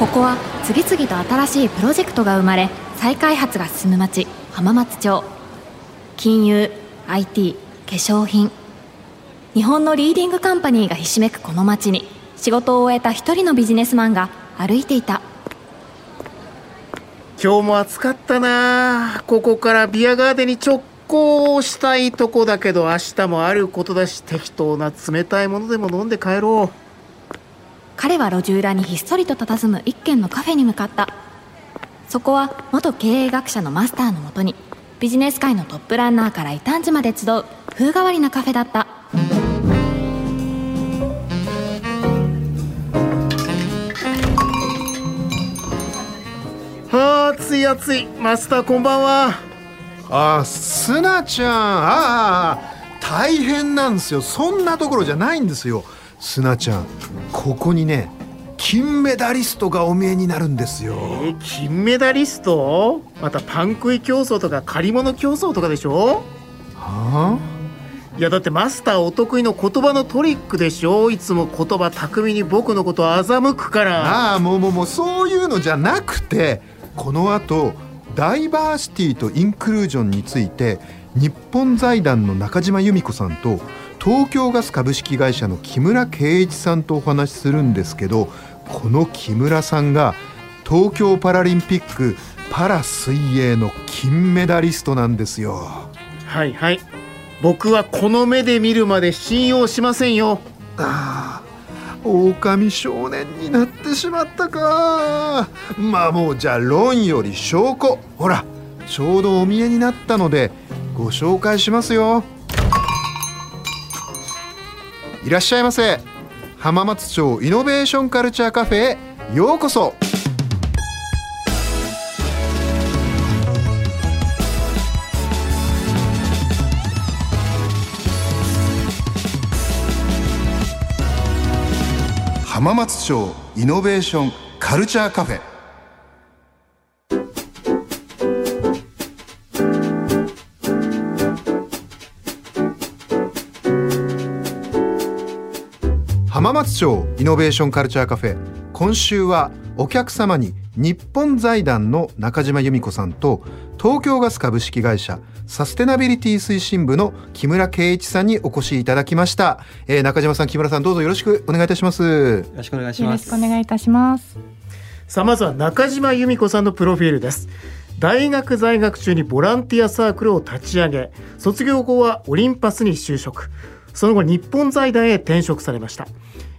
ここは次々と新しいプロジェクトが生まれ再開発が進む町浜松町。金融 IT 化粧品。日本のリーディングカンパニーがひしめくこの町に仕事を終えた一人のビジネスマンが歩いていた。今日も暑かったな。ここからビアガーデンに直行したいとこだけど明日もあることだし適当な冷たいものでも飲んで帰ろう。彼は路地裏にひっそりと佇む一軒のカフェに向かった。そこは元経営学者のマスターのもとにビジネス界のトップランナーから異端児まで集う風変わりなカフェだった。はあ暑い暑いマスターこんばんは。あすなちゃん。ああ大変なんですよ。そんなところじゃないんですよ。すなちゃんここにね金メダリストがお見えになるんですよ。えー金メダリスト？またパン食い競争とか借り物競争とかでしょ？はいやだってマスターお得意の言葉のトリックでしょ？いつも言葉巧みに僕のことを欺くから。ああもうもうもうそういうのじゃなくてこの後ダイバーシティとインクルージョンについて日本財団の中島由美子さんと東京ガス株式会社の木村圭一さんとお話しするんですけどこの木村さんが東京パラリンピックパラ水泳の金メダリストなんですよ。はいはい。僕はこの目で見るまで信用しませんよ。ああ狼少年になってしまったか。まあもうじゃあ論より証拠。ほらちょうどお見えになったのでご紹介しますよいらっしゃいませ。浜松町イノベーションカルチャーカフェへようこそ。浜松町イノベーションカルチャーカフェ。浜松町イノベーションカルチャーカフェ今週はお客様に日本財団の中島由美子さんと東京ガス株式会社サステナビリティ推進部の木村圭一さんにお越しいただきました、えー中島さん木村さんどうぞよろしくお願いいたします。よろしくお願いしよろします。くお願いいたします。さあまずは中島由美子さんのプロフィールです。大学在学中にボランティアサークルを立ち上げ卒業後はオリンパスに就職。その後日本財団へ転職されました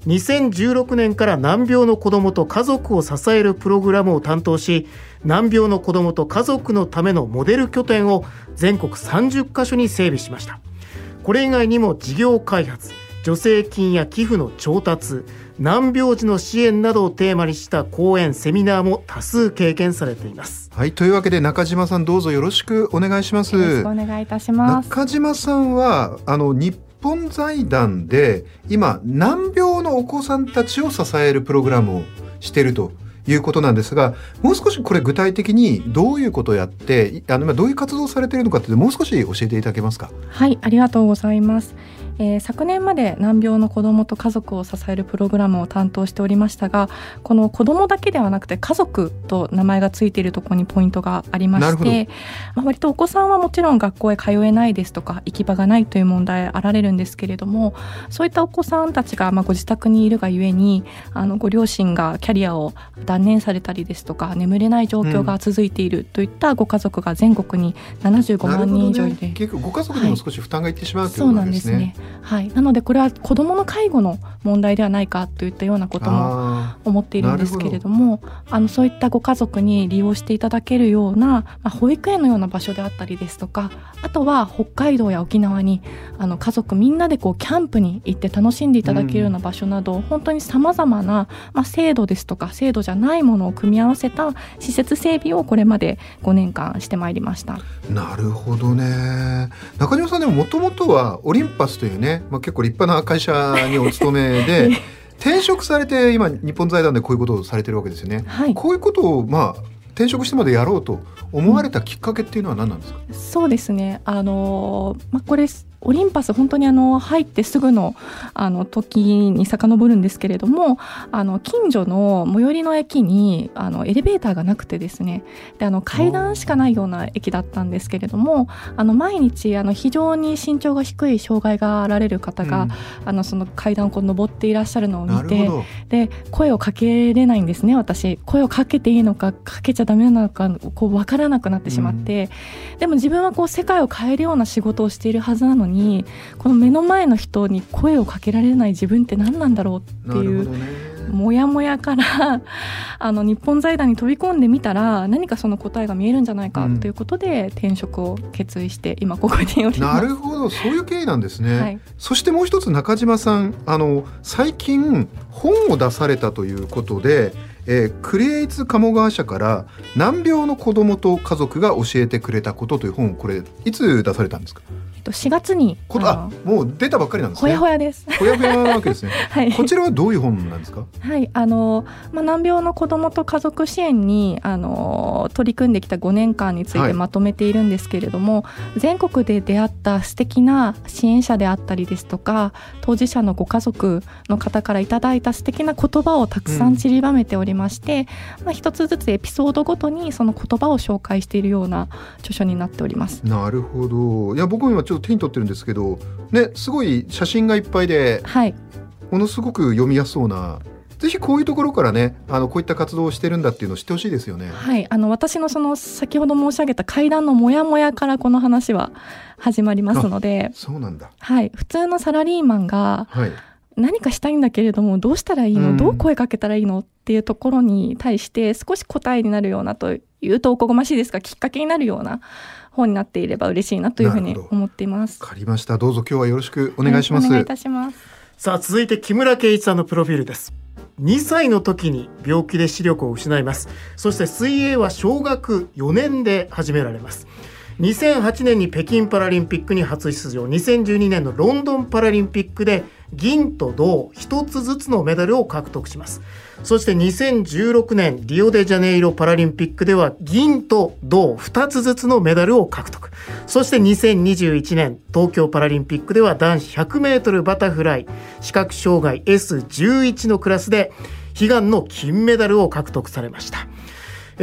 2016年から難病の子どもと家族を支えるプログラムを担当し難病の子どもと家族のためのモデル拠点を全国30カ所に整備しました。これ以外にも事業開発助成金や寄付の調達難病児の支援などをテーマにした講演セミナーも多数経験されています。はいというわけで中島さんどうぞよろしくお願いします。よろしくお願いいたします。中島さんはあの日本財団で今難病のお子さんたちを支えるプログラムをしているということなんですがもう少しこれ具体的にどういうことをやってあの今どういう活動をされているのかってもう少し教えていただけますか？はい、ありがとうございます。えー昨年まで難病の子どもと家族を支えるプログラムを担当しておりましたがこの子どもだけではなくて家族と名前がついているところにポイントがありまして、まあ、割とお子さんはもちろん学校へ通えないですとか行き場がないという問題あられるんですけれどもそういったお子さんたちがまあご自宅にいるがゆえにあのご両親がキャリアを断念されたりですとか眠れない状況が続いているといったご家族が全国に75万人以上いて、ね、結局ご家族にも少し負担がいってしまうというそうことなんんですすなでねね。。はい、なのでこれは子どもの介護の問題ではないかといったようなこともあ思っているんですけれどもあのそういったご家族に利用していただけるような、まあ、保育園のような場所であったりですとかあとは北海道や沖縄にあの家族みんなでこうキャンプに行って楽しんでいただけるような場所など、本当にさまざまな、まあ、制度ですとか制度じゃないものを組み合わせた施設整備をこれまで5年間してまいりました。ーなるほどね。中島さんでももともとはオリンパスというね、まあ、結構立派な会社にお勤めで 転職されて今日本財団でこういうことをされてるわけですよね。はいこういうことをまあ転職してまでやろうと思われたきっかけっていうのは何なんですか？そうですね。あのまあこれオリンパス本当にあの入ってすぐのあの時に遡るんですけれどもあの近所の最寄りの駅にあのエレベーターがなくてですね。であの階段しかないような駅だったんですけれどもあの毎日あの非常に身長が低い障害があられる方が、うん、あのその階段をこう登っていらっしゃるのを見てで声をかけれないんですね私。声をかけていいのかかけちゃダメなのかこう分からなくなってしまって、うん、でも自分はこう世界を変えるような仕事をしているはずなのにこの目の前の人に声をかけられない自分って何なんだろうっていう。モヤモヤから あの日本財団に飛び込んでみたら何かその答えが見えるんじゃないかということで、転職を決意して今ここにおります。なるほど。そういう経緯なんですね、はい、そしてもう一つ中島さんあの最近本を出されたということでえー、クリエイツ鴨川社から難病の子どもと家族が教えてくれたことという本これいつ出されたんですか？と4月にこあもう出たばっかりなんですね。ほやほやです。ほやほやなわけですね。はい。こちらはどういう本なんですか？はいあのまあ難病の子どもと家族支援にあの取り組んできた5年間についてまとめているんですけれども、はい、全国で出会った素敵な支援者であったりですとか当事者のご家族の方からいただいた素敵な言葉をたくさん散りばめておりまして、うん、まあ一つずつエピソードごとにその言葉を紹介しているような著書になっております。なるほど。いや僕今ちょっと手に取ってるんですけど、ね、すごい写真がいっぱいで、はい、ものすごく読みやすそうなぜひこういうところからねあのこういった活動をしてるんだっていうのを知ってほしいですよね。はい。あの私のその先ほど申し上げた階段のモヤモヤからこの話は始まりますのでそうなんだ、はい、普通のサラリーマンが、はい。何かしたいんだけれどもどうしたらいいの、うん、どう声かけたらいいの？っていうところに対して少し答えになるようなというとおこがましいですがきっかけになるような本になっていれば嬉しいなというふうに思っています。わかりました。どうぞ今日はよろしくお願いします。はい、お願いいたします。さあ続いて木村圭一さんのプロフィールです。2歳の時に病気で視力を失います。そして水泳は小学4年で始められます。2008年に北京パラリンピックに初出場2012年のロンドンパラリンピックで銀と銅1つずつのメダルを獲得します。そして2016年リオデジャネイロパラリンピックでは銀と銅2つずつのメダルを獲得。そして2021年東京パラリンピックでは男子 100m バタフライ視覚障害 S11 のクラスで悲願の金メダルを獲得されました。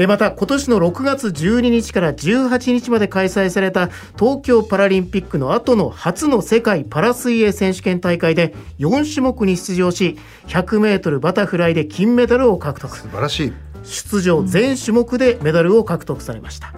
また今年の6月12日から18日まで開催された東京パラリンピックの後の初の世界パラ水泳選手権大会で4種目に出場し 100m バタフライで金メダルを獲得。素晴らしい。出場全種目でメダルを獲得されました、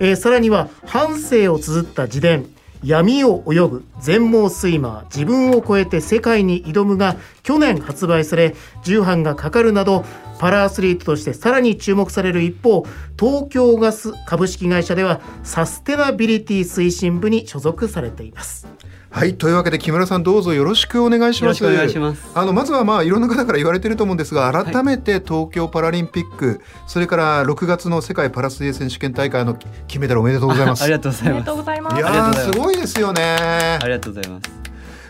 えー、さらには半生を綴った自伝闇を泳ぐ全盲スイマー自分を超えて世界に挑むが去年発売され重版がかかるなどパラアスリートとしてさらに注目される一方東京ガス株式会社ではサステナビリティ推進部に所属されています。はいというわけで木村さんどうぞよろしくお願いします。お願いします。あのまずはまあいろんな方から言われてると思うんですが改めて東京パラリンピック、はい、それから6月の世界パラ水泳選手権大会の金メダルおめでとうございます。ありがとうございます。いやす。ごいですよね。ありがとうございます。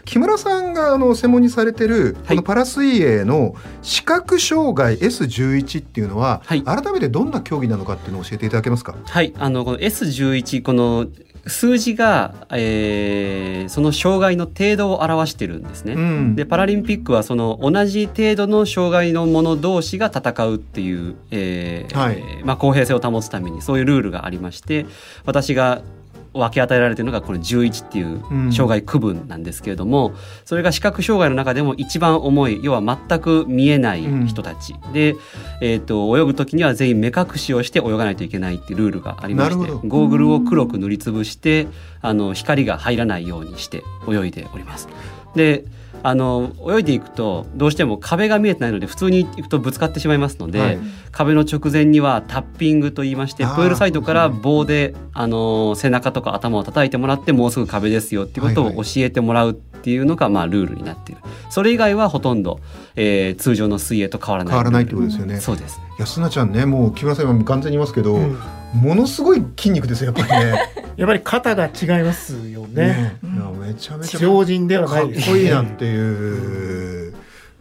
木村さんがあの専門にされてるこのパラ水泳の視覚障害 S11 っていうのは、はい、改めてどんな競技なのかっていうのを教えていただけますか？はい。あのこの S11 この数字が、えー、その障害の程度を表してるんですね。うん、でパラリンピックはその同じ程度の障害の者同士が戦うっていう、えーはいまあ、公平性を保つためにそういうルールがありまして私が分け与えられているのがこの11っていう障害区分なんですけれども、うん、それが視覚障害の中でも一番重い要は全く見えない人たち、うん、で、えーと、泳ぐ時には全員目隠しをして泳がないといけないっていうルールがありましてゴーグルを黒く塗りつぶしてあの光が入らないようにして泳いでおります。であの泳いでいくとどうしても壁が見えてないので普通に行くとぶつかってしまいますので、はい、壁の直前にはタッピングと言いましてプールサイドから棒であの背中とか頭を叩いてもらってもうすぐ壁ですよっていうことを教えてもらうっていうのが、まあ、ルールになっている。それ以外はほとんど、えー、通常の水泳と変わらない。変わらないってことですよね、そうです。安菜ちゃんねもう木村さん今完全にいますけど、うん、ものすごい筋肉ですよやっぱりね やっぱり肩が違いますよね、ね、めちゃめちゃ常人ではないかっこいいなっていう、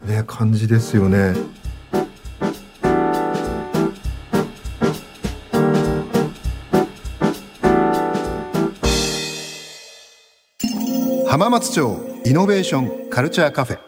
ね、感じですよね。浜松町イノベーションカルチャーカフェ。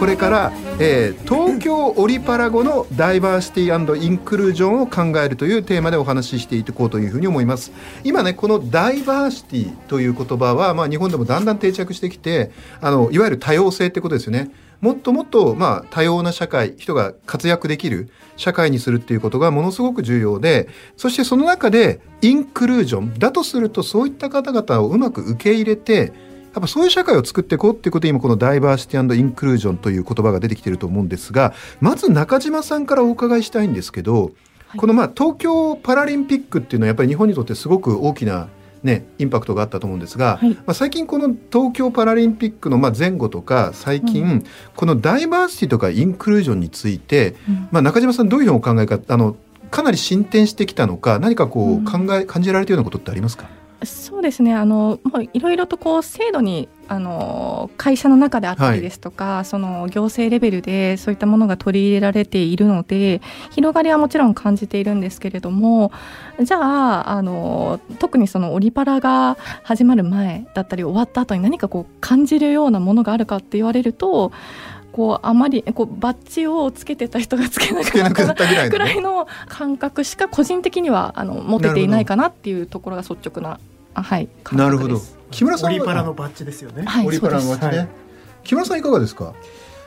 これからえー、東京オリパラ後のダイバーシティインクルージョンを考えるというテーマでお話ししていこうというふうに思います。今ねこのダイバーシティという言葉は、まあ、日本でもだんだん定着してきてあのいわゆる多様性ってことですよね。もっともっと、まあ、多様な社会人が活躍できる社会にするっていうことがものすごく重要でそしてその中でインクルージョンだとするとそういった方々をうまく受け入れてっぱそういう社会を作っていこうっていうことで今このダイバーシティインクルージョンという言葉が出てきてると思うんですがまず中島さんからお伺いしたいんですけど、はい、このまあ東京パラリンピックっていうのはやっぱり日本にとってすごく大きなね、インパクトがあったと思うんですが、はい、まあ、最近この東京パラリンピックのまあ前後とか最近、うん、このダイバーシティとかインクルージョンについて、うん、まあ、中島さんどういうふうにお考えかあのかなり進展してきたのか何かこう考え、感じられているようなことってありますか？そうですね。あのもういろいろとこう制度にあの会社の中であったりですとか、はい、その行政レベルでそういったものが取り入れられているので広がりはもちろん感じているんですけれどもじゃああの特にそのオリパラが始まる前だったり終わった後に何かこう感じるようなものがあるかって言われるとこうあまりこうバッジをつけてた人がつけなくなったぐらいの感覚しか個人的にはあの持てていないかなっていうところが率直なはい。なるほど。木村さんオリパラのバッジですよね、はい、オリパラのバッジね、はい、木村さんいかがですか？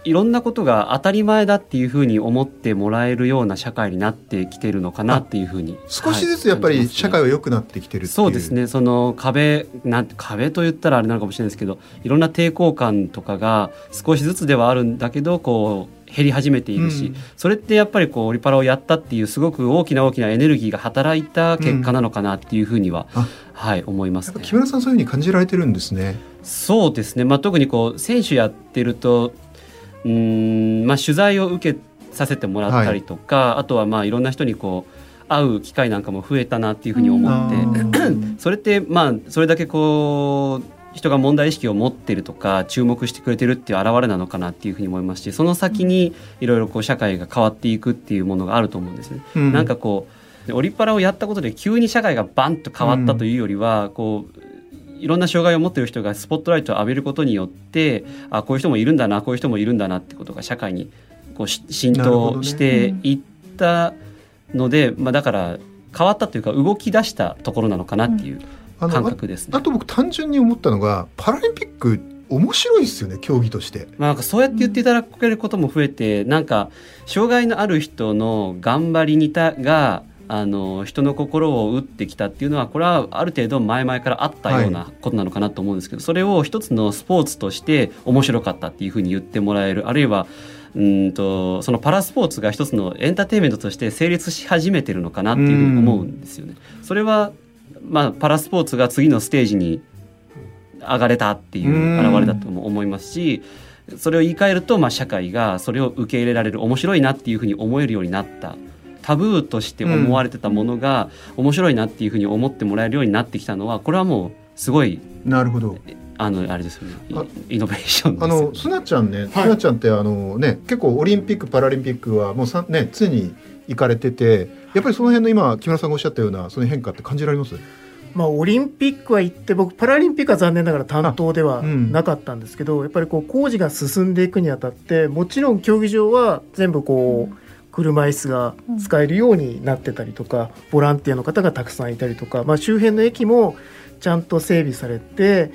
いろんなことが当たり前だっていうふうに思ってもらえるような社会になってきてるのかなっていうふうに。少しずつやっぱり社会は良くなってきてる、はい、そうですね。その壁なん壁と言ったらあれなのかもしれないですけどいろんな抵抗感とかが少しずつではあるんだけどこう減り始めているし、うん、それってやっぱりこうオリパラをやったっていうすごく大きな大きなエネルギーが働いた結果なのかなっていうふうには、うん、はい思います、ね、木村さんそういうふうに感じられてるんですね。そうですね、まあ、特にこう選手やってるとうん、まあ、取材を受けさせてもらったりとか、はい、あとはまあいろんな人にこう会う機会なんかも増えたなっていうふうに思って、それってまあそれだけこう人が問題意識を持ってるとか注目してくれてるっていう表れなのかなっていうふうに思いますしその先にいろいろこう社会が変わっていくっていうものがあると思うんですね。うん、なんかこうオリパラをやったことで急に社会がバンと変わったというよりは、こういろんな障害を持っている人がスポットライトを浴びることによってあこういう人もいるんだなこういう人もいるんだなってことが社会にこう浸透していったので、ねうん、まあ、だから変わったというか動き出したところなのかなっていう。うん感覚です、ね、あと僕単純に思ったのがパラリンピック面白いですよね競技として。まあ、なんかそうやって言っていただけることも増えてなんか障害のある人の頑張りにたがあの人の心を打ってきたっていうのはこれはある程度前々からあったようなことなのかなと思うんですけど、はい、それを一つのスポーツとして面白かったっていうふうに言ってもらえるあるいはうんとそのパラスポーツが一つのエンターテインメントとして成立し始めてるのかなっていうふうに思うんですよね。それはまあ、パラスポーツが次のステージに上がれたっていう表れだと思いますしそれを言い換えると、まあ、社会がそれを受け入れられる面白いなっていうふうに思えるようになった。タブーとして思われてたものが面白いなっていうふうに思ってもらえるようになってきたのはこれはもうすごいなるほど。あのあれですよね。イノベーションあのすなちゃんね、はい、すなちゃんってあのね結構オリンピックパラリンピックはもうさね常に行かれててやっぱりその辺の今木村さんがおっしゃったようなその変化って感じられます？まあ、オリンピックは行って僕パラリンピックは残念ながら担当ではなかったんですけど、うん、やっぱりこう工事が進んでいくにあたってもちろん競技場は全部こう車椅子が使えるようになってたりとかボランティアの方がたくさんいたりとか、まあ、周辺の駅もちゃんと整備されて、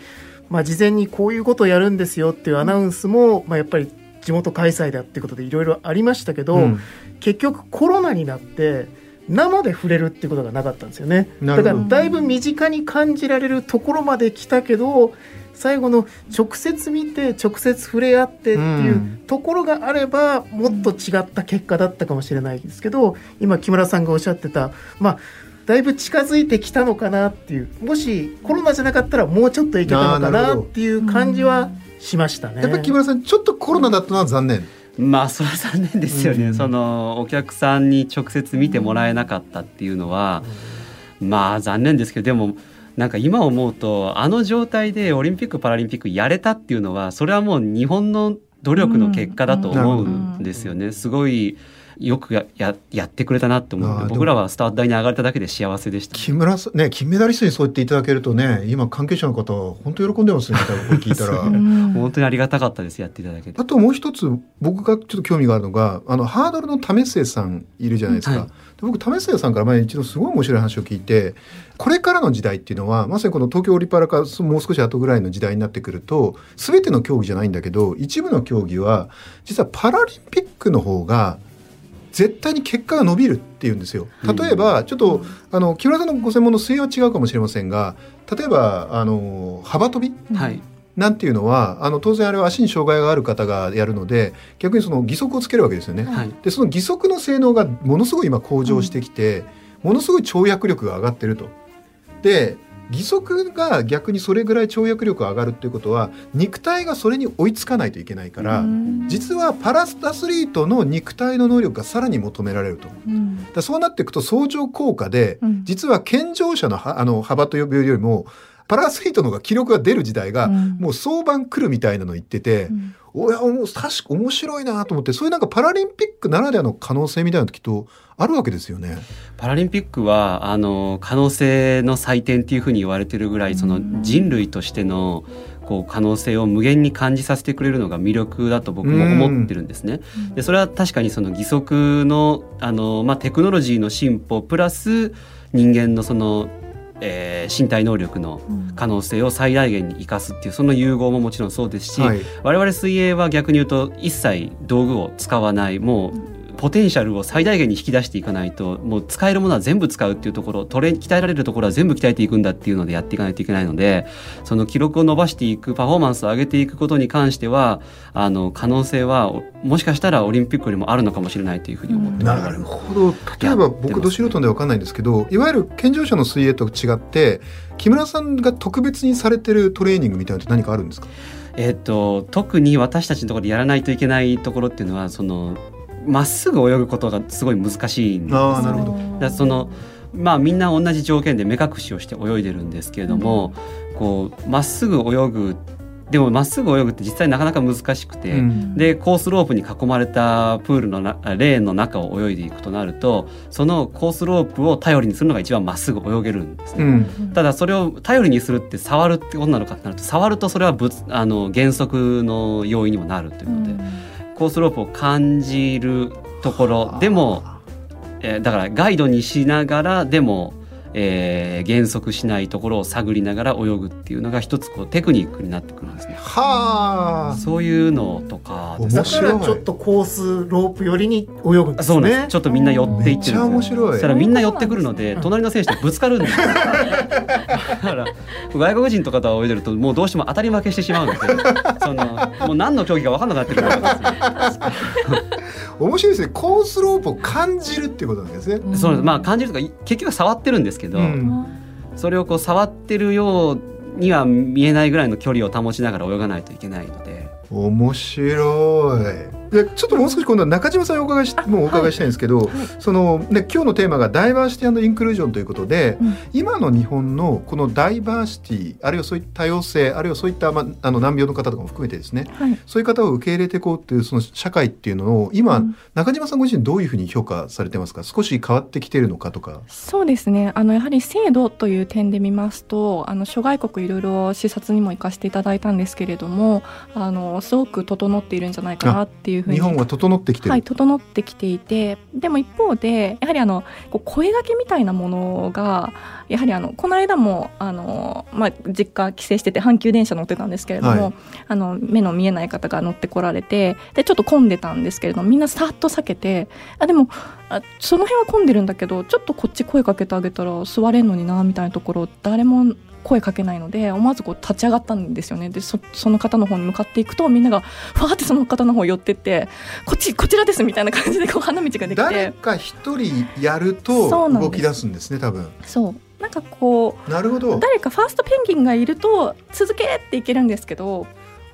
まあ、事前にこういうことをやるんですよっていうアナウンスも、まあ、やっぱり地元開催だっていうことでいろいろありましたけど、うん、結局コロナになって生で触れるっていうことがなかったんですよね。だからだいぶ身近に感じられるところまで来たけど最後の直接見て直接触れ合ってっていうところがあればもっと違った結果だったかもしれないですけど今木村さんがおっしゃってたまあだいぶ近づいてきたのかなっていうもしコロナじゃなかったらもうちょっといけたのかなっていう感じはしましたね。やっぱ木村さんちょっとコロナだったのは残念まあそれは残念ですよね、うん、そのお客さんに直接見てもらえなかったっていうのは、うん、まあ残念ですけどでもなんか今思うとあの状態でオリンピック・パラリンピックやれたっていうのはそれはもう日本の努力の結果だと思うんですよね。すごいよくやややってくれたなって思って僕らはスタート台に上がれただけで幸せでした木村さんね金メダリストにそう言っていただけるとね今関係者の方本当喜んでますね聞いたら。本当にありがたかったですやっていただけて。あともう一つ僕がちょっと興味があるのがあのハードルの為末さんいるじゃないですか、はい、僕為末さんから前一度すごい面白い話を聞いてこれからの時代っていうのはまさにこの東京オリパラかもう少し後ぐらいの時代になってくると全ての競技じゃないんだけど一部の競技は実はパラリンピックの方が絶対に結果が伸びるっていうんですよ。例えば、ちょっと、あの木村さんのご専門の水泳は違うかもしれませんが例えばあの幅跳び、はい、なんていうのはあの当然あれは足に障害がある方がやるので逆にその義足をつけるわけですよね。はい、でその義足の性能がものすごい今向上してきて、ものすごい跳躍力が上がってると。で義足が逆にそれぐらい跳躍力が上がるっていうことは肉体がそれに追いつかないといけないから実はパラアスリートの肉体の能力がさらに求められると、う。ん、だそうなっていくと相乗効果で、うん、実は健常者のあの幅と呼ぶよりもパラアスリートの方が記録が出る時代が、もう早晩来るみたいなの言ってて、うん、おやもう確か面白いなと思ってそういうなんかパラリンピックならではの可能性みたいな時とあるわけですよね。パラリンピックはあの可能性の祭典っていうふうに言われてるぐらいその人類としてのこう可能性を無限に感じさせてくれるのが魅力だと僕も思ってるんですね。でそれは確かにその義足のあの、まあ、テクノロジーの進歩プラス人間のそのえー、身体能力の可能性を最大限に生かすっていうその融合ももちろんそうですし、はい、我々水泳は逆に言うと一切道具を使わない。もうポテンシャルを最大限に引き出していかないともう使えるものは全部使うっていうところトレ鍛えられるところは全部鍛えていくんだっていうのでやっていかないといけないのでその記録を伸ばしていくパフォーマンスを上げていくことに関してはあの可能性はもしかしたらオリンピックよりもあるのかもしれないというふうに思ってなるほど。例えば僕ど素人で分かんないんですけどいわゆる健常者の水泳と違って木村さんが特別にされてるトレーニングみたいなのって何かあるんですか？えっと、特に私たちのところでやらないといけないところっていうのはそのまっすぐ泳ぐことがすごい難しいんですよ。ね。だそのまあみんな同じ条件で目隠しをして泳いでるんですけれども、うん、こうまっすぐ泳ぐでもまっすぐ泳ぐって実際なかなか難しくて、うん、でコースロープに囲まれたプールのなレーンの中を泳いでいくとなるとそのコースロープを頼りにするのが一番まっすぐ泳げるんですね、うん、ただそれを頼りにするって触るってことなのかってなると触るとそれはぶあの原則の要因にもなるというので。うんコースロープを感じるところでも、えー、だからガイドにしながらでもえー、減速しないところを探りながら泳ぐっていうのが一つこうテクニックになってくるんですね。はあ。そういうのとかだからちょっとコースロープ寄りに泳ぐんですね。そうなんです。ちょっとみんな寄っていってる面白い。そしたらみんな寄ってくるので隣の選手とぶつかるんですよ。だから外国人とかと泳いでるともうどうしても当たり負けしてしまうんですよ。そのもう何の競技か分かんなくなってくるわけですよ。面白いですね。コースロープを感じるっていうことなんですね。そうまあ感じるとか結局触ってるんですけど、うん、それをこう触ってるようには見えないぐらいの距離を保ちながら泳がないといけないので。面白い。でちょっともう少し今度は中島さんにお伺いしもうお伺いしたいんですけど、はい。はい、そのね今日のテーマがダイバーシティインクルージョンということで、うん、今の日本のこのダイバーシティあるいはそういった多様性あるいはそういった、まあ、あの難病の方とかも含めてですね、はい、そういう方を受け入れていこうっていうその社会っていうのを今、うん、中島さんご自身どういうふうに評価されてますか？少し変わってきているのかとか。そうですね。あのやはり制度という点で見ますとあの諸外国いろいろ視察にも行かせていただいたんですけれどもあのすごく整っているんじゃないかなっていうふうに。日本は整ってきてはい、整ってきていてでも一方でやはりあの声がけみたいなものがやはりあのこの間もあの、まあ、実家帰省してて阪急電車乗ってたんですけれども、はい、あの目の見えない方が乗ってこられてでちょっと混んでたんですけれどもみんなさっと避けてあでもあその辺は混んでるんだけどちょっとこっち声かけてあげたら座れんのになみたいなところ誰も声かけないので思わずこう立ち上がったんですよね。でその方の方に向かっていくとみんながふわってその方の方寄ってってこっちこちらですみたいな感じでこう花道ができて。誰か一人やると動き出すんですね多分。そう。なんかこうなるほど。誰かファーストペンギンがいると続けっていけるんですけど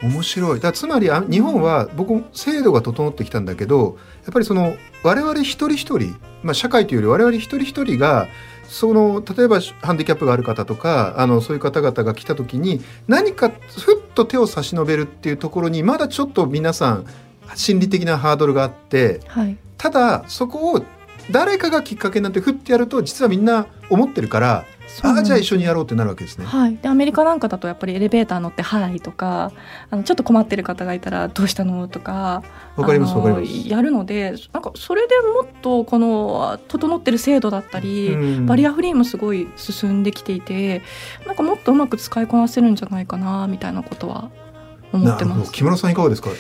面白い。だつまり日本は僕制度が整ってきたんだけどやっぱりその我々一人一人、まあ、社会というより我々一人一人がその例えばハンディキャップがある方とかあのそういう方々が来た時に何かふっと手を差し伸べるっていうところにまだちょっと皆さん心理的なハードルがあって、はい、ただそこを誰かがきっかけになってふってやると実はみんな思ってるからああじゃあ一緒にやろうってなるわけですね。はい、でアメリカなんかだとやっぱりエレベーター乗って「はい」とかあのちょっと困ってる方がいたら「どうしたの?」とかわかりますわかりますやるのでなんかそれでもっとこの整ってる制度だったり、うん、バリアフリーもすごい進んできていてなんかもっとうまく使いこなせるんじゃないかなみたいなことは思ってます。木村さんいかがですか？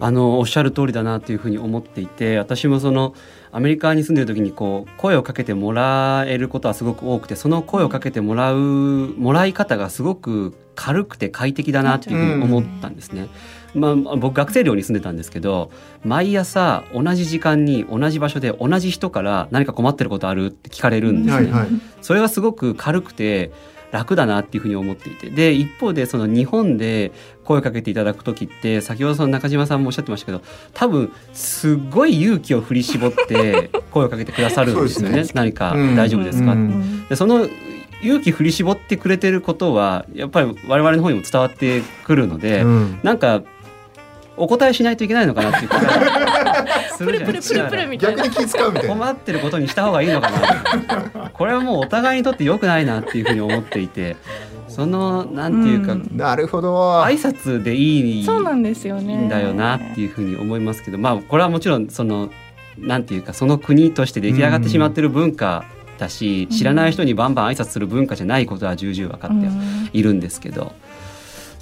あのおっしゃる通りだなというふうに思っていて私もそのアメリカに住んでる時にこう声をかけてもらえることはすごく多くてその声をかけてもらうもらい方がすごく軽くて快適だなっていうふうに思ったんですね。まあ、僕学生寮に住んでたんですけど毎朝同じ時間に同じ場所で同じ人から何か困ってることあるって聞かれるんですね。はいはい、それはすごく軽くて楽だなっていうふうに思っていて。で一方でその日本で声をかけていただく時って先ほどその中島さんもおっしゃってましたけど多分すごい勇気を振り絞って声をかけてくださるんですよね。ね、何か大丈夫ですか、うん、でその勇気振り絞ってくれてることはやっぱり我々の方にも伝わってくるので、うん、なんかお答えしないといけないのかなっていう気がするじゃないですか。逆に気使うみたいな。困ってることにした方がいいのかな。これはもうお互いにとって良くないなっていうふうに思っていて。そのなんていうか、うん、なるほど挨拶でいいそうなんですよねんだよなっていうふうに思いますけどまあこれはもちろんそのなんていうかその国として出来上がってしまってる文化だし、うん、知らない人にバンバン挨拶する文化じゃないことは重々分かっているんですけど。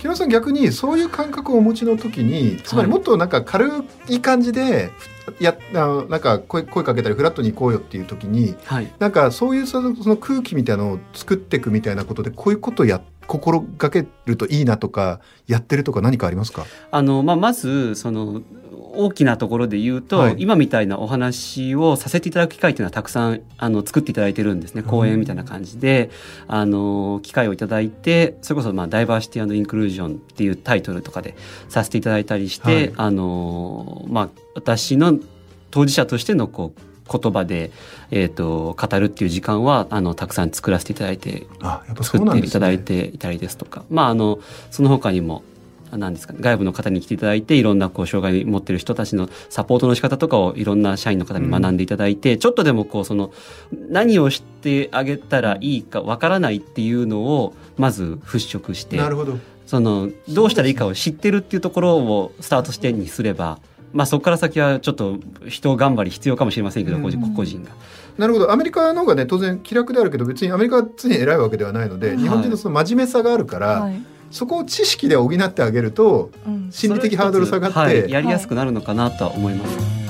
木村さん逆にそういう感覚をお持ちの時につまりもっとなんか軽い感じで、やあのなんか声声かけたりフラットに行こうよっていう時に、はい、なんかそういうそのその空気みたいなのを作っていくみたいなことでこういうことをや心がけるといいなとかやってるとか何かありますか？あの、まあ、まずその大きなところで言うと、はい、今みたいなお話をさせていただく機会っていうのはたくさんあの作っていただいてるんですね。講演みたいな感じで、うん、あの機会をいただいてそれこそ、まあ「ダイバーシティインクルージョン」っていうタイトルとかでさせていただいたりして、はい、あのまあ、私の当事者としてのこう言葉で、えーと、語るっていう時間はあのたくさん作らせていただいて作っていただいていたりですとか、まあ、あのその他にもなんですかね、外部の方に来ていただいていろんなこう障害を持ってる人たちのサポートの仕方とかをいろんな社員の方に学んでいただいて、うん、ちょっとでもこうその何をしてあげたらいいかわからないっていうのをまず払拭してなるほど。そのどうしたらいいかを知ってるっていうところをスタートしてにすれば、まあ、そこから先はちょっと人頑張り必要かもしれませんけど、うん、個人が。なるほど。アメリカの方がね当然気楽であるけど別にアメリカは常に偉いわけではないので、はい、日本人のその真面目さがあるから、はいそこを知識で補ってあげると、心理的ハードル下がって、はい、やりやすくなるのかなとは思います。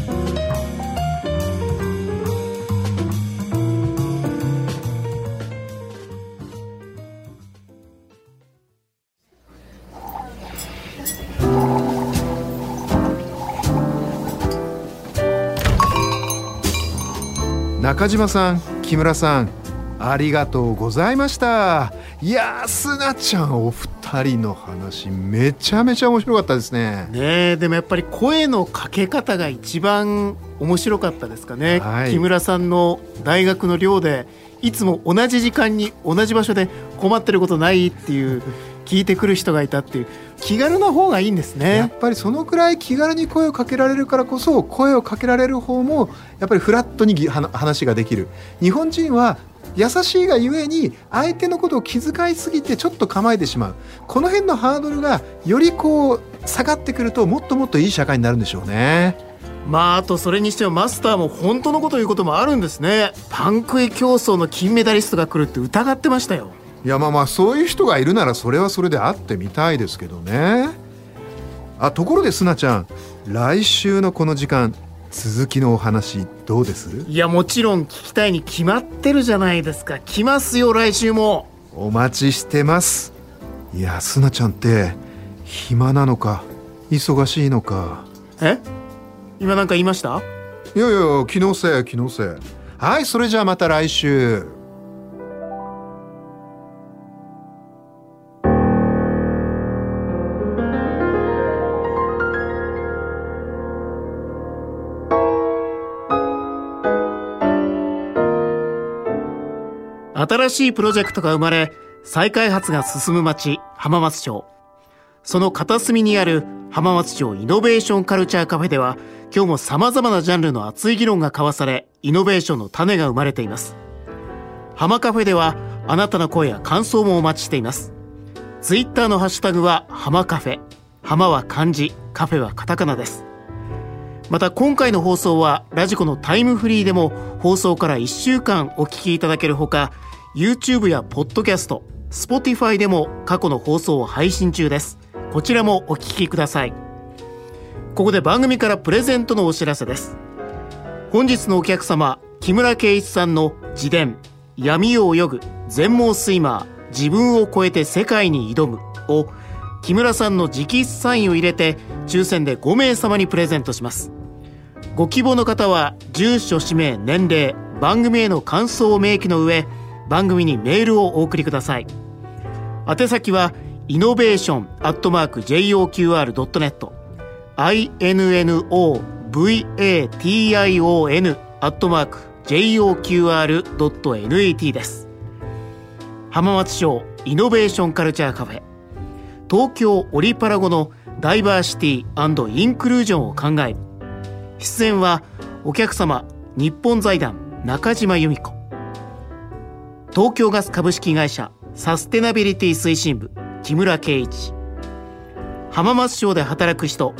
中島さん木村さんありがとうございましたいやすなちゃんお二人の話めちゃめちゃ面白かったですね。ねでもやっぱり声のかけ方が一番面白かったですかね、はい、木村さんの大学の寮でいつも同じ時間に同じ場所で困ってることないっていう聞いてくる人がいたっていう気軽な方がいいんですね。やっぱりそのくらい気軽に声をかけられるからこそ声をかけられる方もやっぱりフラットに話ができる。日本人は優しいがゆえに相手のことを気遣いすぎてちょっと構えてしまう。この辺のハードルがよりこう下がってくるともっともっといい社会になるんでしょうね。まああとそれにしてもマスターも本当のこと言うこともあるんですね。パン食い競争の金メダリストが来るって疑ってましたよ。いやまあまあそういう人がいるならそれはそれで会ってみたいですけどね。あところですなちゃん来週のこの時間続きのお話どうです？いやもちろん聞きたいに決まってるじゃないですか。来ますよ来週も。お待ちしてます。いやすなちゃんって暇なのか？忙しいのか？え？今なんか言いました？いやいや気のせい気のせ。いはいそれじゃあまた来週新しいプロジェクトが生まれ再開発が進む町浜松町。その片隅にある浜松町イノベーションカルチャーカフェでは今日も様々なジャンルの熱い議論が交わされイノベーションの種が生まれています。浜カフェではあなたの声や感想もお待ちしています。ツイッターのハッシュタグは浜カフェ。浜は漢字カフェはカタカナです。また今回の放送はラジコのタイムフリーでも放送から1週間お聞きいただけるほか YouTube やポッドキャスト Spotify でも過去の放送を配信中です。こちらもお聞きください。ここで番組からプレゼントのお知らせです。本日のお客様木村圭一さんの自伝闇を泳ぐ全盲スイマー自分を超えて世界に挑むを木村さんの直筆サインを入れて抽選で5名様にプレゼントします。ご希望の方は住所氏名年齢番組への感想を明記の上番組にメールをお送りください。宛先はイノベーションアットマーク JOQR.net INNOVATION アットマーク JOQR.net です。浜松町イノベーションカルチャーカフェ東京オリパラゴのダイバーシティインクルージョンを考え出演はお客様日本財団中島由美子。東京ガス株式会社サステナビリティ推進部木村圭一。浜松町で働く人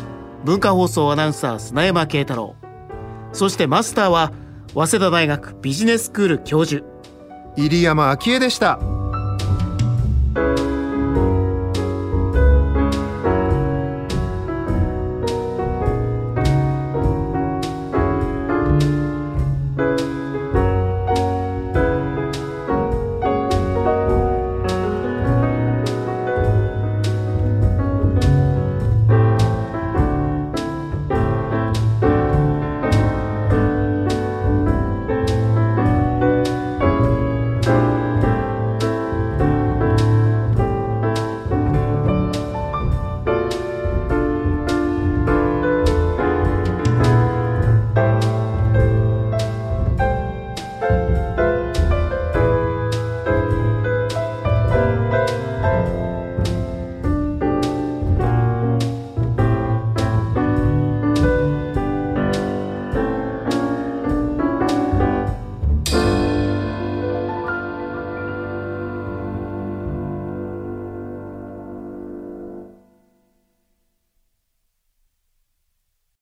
文化放送アナウンサー砂山慶太郎。そしてマスターは早稲田大学ビジネススクール教授。入山昭恵でした。